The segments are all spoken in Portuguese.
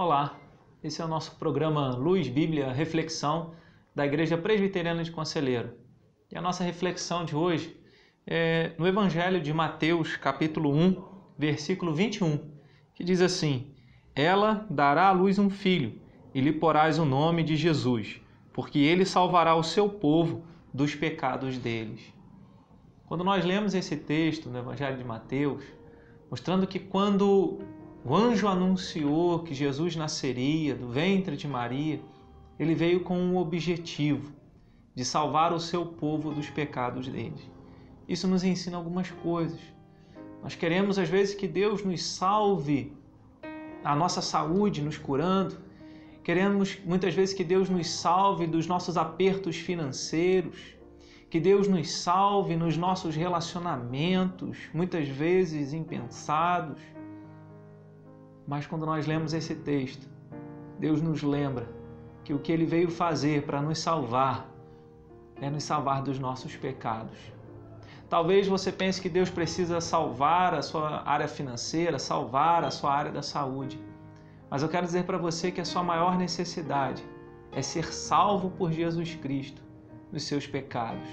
Olá, esse é o nosso programa Luz Bíblia Reflexão da Igreja Presbiteriana de Conselheiro. E a nossa reflexão de hoje é no Evangelho de Mateus, capítulo 1, versículo 21, que diz assim: Ela dará à luz um filho, e lhe porás o nome de Jesus, porque ele salvará o seu povo dos pecados deles. Quando nós lemos esse texto no Evangelho de Mateus, mostrando que quando o anjo anunciou que Jesus nasceria do ventre de Maria. Ele veio com um objetivo de salvar o seu povo dos pecados deles. Isso nos ensina algumas coisas. Nós queremos às vezes que Deus nos salve a nossa saúde, nos curando. Queremos muitas vezes que Deus nos salve dos nossos apertos financeiros, que Deus nos salve nos nossos relacionamentos, muitas vezes impensados. Mas quando nós lemos esse texto, Deus nos lembra que o que ele veio fazer para nos salvar é nos salvar dos nossos pecados. Talvez você pense que Deus precisa salvar a sua área financeira, salvar a sua área da saúde. Mas eu quero dizer para você que a sua maior necessidade é ser salvo por Jesus Cristo dos seus pecados.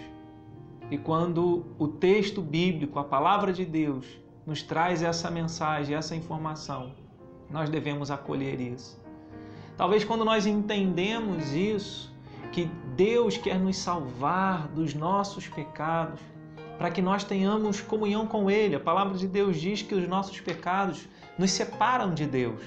E quando o texto bíblico, a palavra de Deus, nos traz essa mensagem, essa informação, nós devemos acolher isso. Talvez quando nós entendemos isso, que Deus quer nos salvar dos nossos pecados, para que nós tenhamos comunhão com Ele. A palavra de Deus diz que os nossos pecados nos separam de Deus.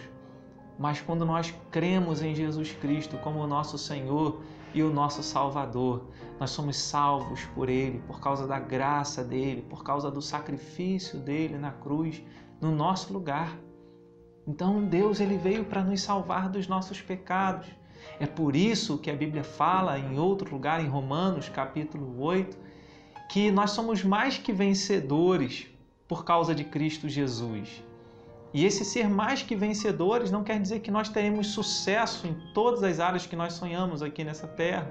Mas quando nós cremos em Jesus Cristo como o nosso Senhor e o nosso Salvador, nós somos salvos por Ele, por causa da graça dele, por causa do sacrifício dele na cruz, no nosso lugar. Então Deus ele veio para nos salvar dos nossos pecados. É por isso que a Bíblia fala em outro lugar, em Romanos capítulo 8, que nós somos mais que vencedores por causa de Cristo Jesus. E esse ser mais que vencedores não quer dizer que nós teremos sucesso em todas as áreas que nós sonhamos aqui nessa terra,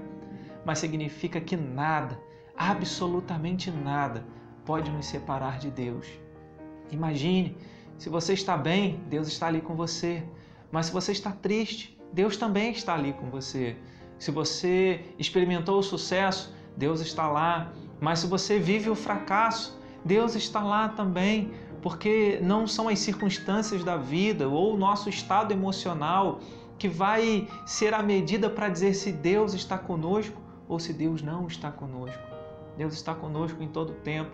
mas significa que nada, absolutamente nada, pode nos separar de Deus. Imagine se você está bem, Deus está ali com você. Mas se você está triste, Deus também está ali com você. Se você experimentou o sucesso, Deus está lá. Mas se você vive o fracasso, Deus está lá também, porque não são as circunstâncias da vida ou o nosso estado emocional que vai ser a medida para dizer se Deus está conosco ou se Deus não está conosco. Deus está conosco em todo o tempo,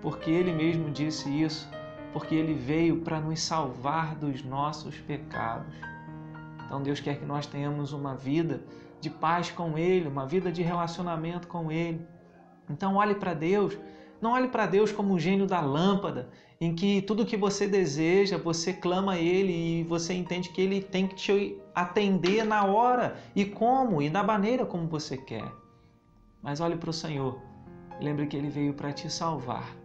porque Ele mesmo disse isso porque ele veio para nos salvar dos nossos pecados. Então Deus quer que nós tenhamos uma vida de paz com Ele, uma vida de relacionamento com Ele. Então olhe para Deus, não olhe para Deus como um gênio da lâmpada, em que tudo que você deseja, você clama a Ele e você entende que Ele tem que te atender na hora e como e da maneira como você quer. Mas olhe para o Senhor, lembre que Ele veio para te salvar,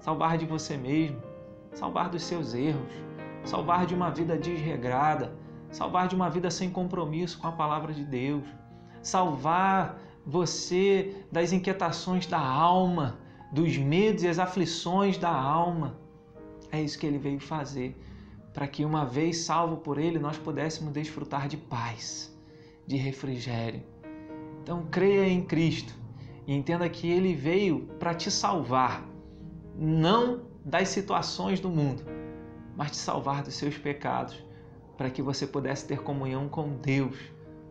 salvar de você mesmo, salvar dos seus erros, salvar de uma vida desregrada, salvar de uma vida sem compromisso com a palavra de Deus, salvar você das inquietações da alma, dos medos e as aflições da alma. É isso que ele veio fazer, para que uma vez salvo por ele nós pudéssemos desfrutar de paz, de refrigério. Então creia em Cristo e entenda que ele veio para te salvar, não das situações do mundo, mas te salvar dos seus pecados, para que você pudesse ter comunhão com Deus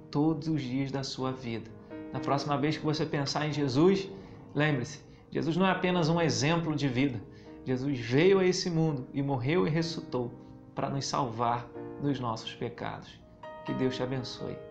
todos os dias da sua vida. Na próxima vez que você pensar em Jesus, lembre-se: Jesus não é apenas um exemplo de vida. Jesus veio a esse mundo e morreu e ressuscitou para nos salvar dos nossos pecados. Que Deus te abençoe.